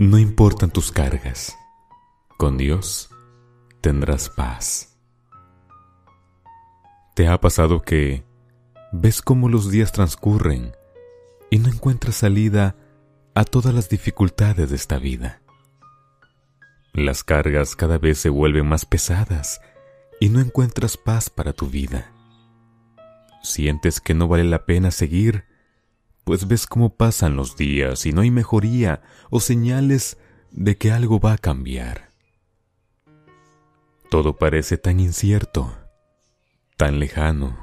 No importan tus cargas, con Dios tendrás paz. ¿Te ha pasado que ves cómo los días transcurren y no encuentras salida a todas las dificultades de esta vida? Las cargas cada vez se vuelven más pesadas y no encuentras paz para tu vida. Sientes que no vale la pena seguir pues ves cómo pasan los días y no hay mejoría o señales de que algo va a cambiar. Todo parece tan incierto, tan lejano,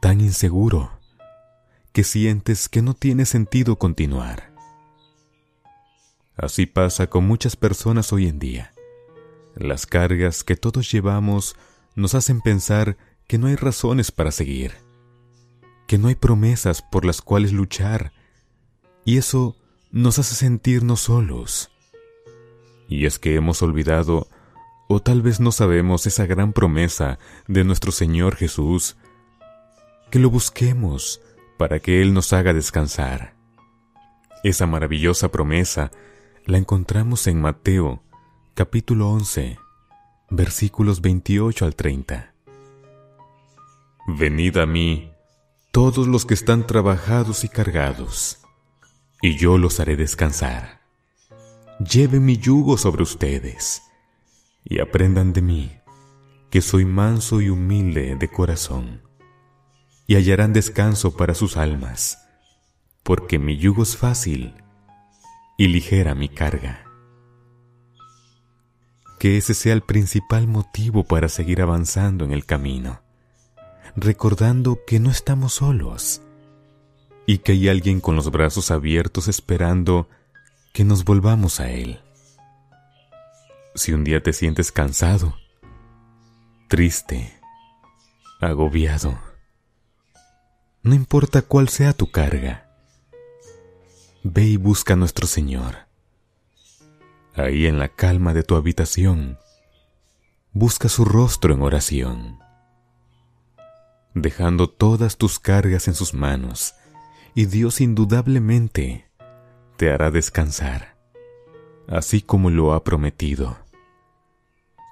tan inseguro, que sientes que no tiene sentido continuar. Así pasa con muchas personas hoy en día. Las cargas que todos llevamos nos hacen pensar que no hay razones para seguir que no hay promesas por las cuales luchar, y eso nos hace sentirnos solos. Y es que hemos olvidado, o tal vez no sabemos esa gran promesa de nuestro Señor Jesús, que lo busquemos para que Él nos haga descansar. Esa maravillosa promesa la encontramos en Mateo, capítulo 11, versículos 28 al 30. Venid a mí, todos los que están trabajados y cargados, y yo los haré descansar. Lleven mi yugo sobre ustedes, y aprendan de mí, que soy manso y humilde de corazón, y hallarán descanso para sus almas, porque mi yugo es fácil y ligera mi carga. Que ese sea el principal motivo para seguir avanzando en el camino recordando que no estamos solos y que hay alguien con los brazos abiertos esperando que nos volvamos a Él. Si un día te sientes cansado, triste, agobiado, no importa cuál sea tu carga, ve y busca a nuestro Señor. Ahí en la calma de tu habitación, busca su rostro en oración dejando todas tus cargas en sus manos, y Dios indudablemente te hará descansar, así como lo ha prometido.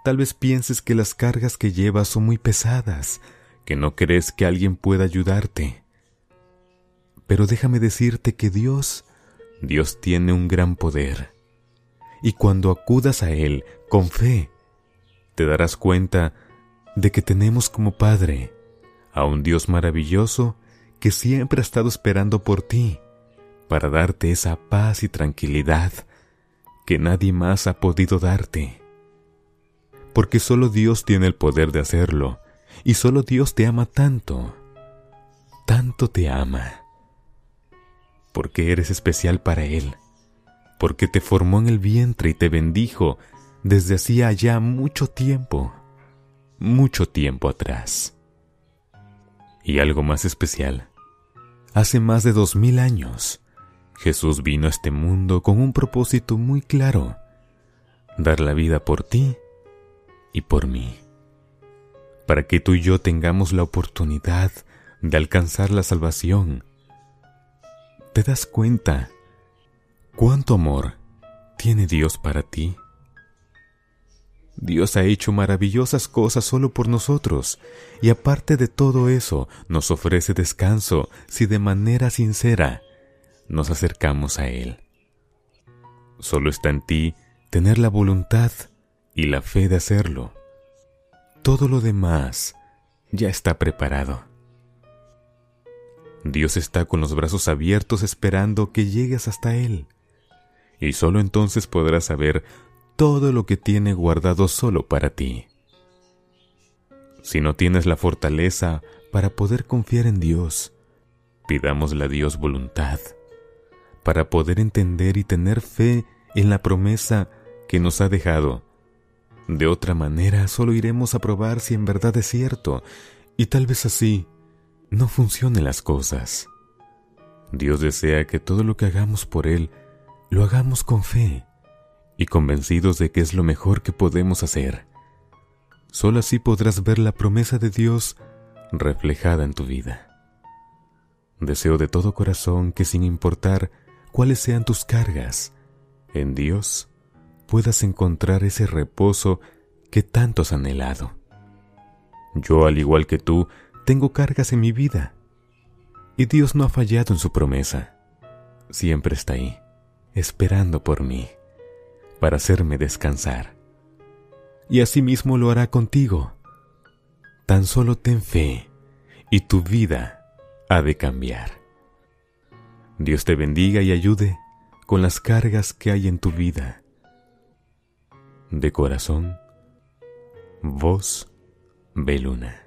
Tal vez pienses que las cargas que llevas son muy pesadas, que no crees que alguien pueda ayudarte. Pero déjame decirte que Dios, Dios tiene un gran poder. Y cuando acudas a Él con fe, te darás cuenta de que tenemos como Padre a un Dios maravilloso que siempre ha estado esperando por ti para darte esa paz y tranquilidad que nadie más ha podido darte. Porque solo Dios tiene el poder de hacerlo y solo Dios te ama tanto, tanto te ama. Porque eres especial para Él, porque te formó en el vientre y te bendijo desde hacía ya mucho tiempo, mucho tiempo atrás. Y algo más especial, hace más de dos mil años, Jesús vino a este mundo con un propósito muy claro, dar la vida por ti y por mí, para que tú y yo tengamos la oportunidad de alcanzar la salvación. ¿Te das cuenta cuánto amor tiene Dios para ti? Dios ha hecho maravillosas cosas solo por nosotros, y aparte de todo eso, nos ofrece descanso si de manera sincera nos acercamos a Él. Solo está en ti tener la voluntad y la fe de hacerlo. Todo lo demás ya está preparado. Dios está con los brazos abiertos esperando que llegues hasta Él, y solo entonces podrás saber todo lo que tiene guardado solo para ti. Si no tienes la fortaleza para poder confiar en Dios, pidámosle a Dios voluntad para poder entender y tener fe en la promesa que nos ha dejado. De otra manera, solo iremos a probar si en verdad es cierto, y tal vez así no funcionen las cosas. Dios desea que todo lo que hagamos por Él lo hagamos con fe y convencidos de que es lo mejor que podemos hacer. Solo así podrás ver la promesa de Dios reflejada en tu vida. Deseo de todo corazón que sin importar cuáles sean tus cargas, en Dios puedas encontrar ese reposo que tanto has anhelado. Yo, al igual que tú, tengo cargas en mi vida, y Dios no ha fallado en su promesa. Siempre está ahí, esperando por mí, para hacerme descansar. Y asimismo lo hará contigo. Tan solo ten fe, y tu vida ha de cambiar. Dios te bendiga y ayude con las cargas que hay en tu vida. De corazón, voz Beluna.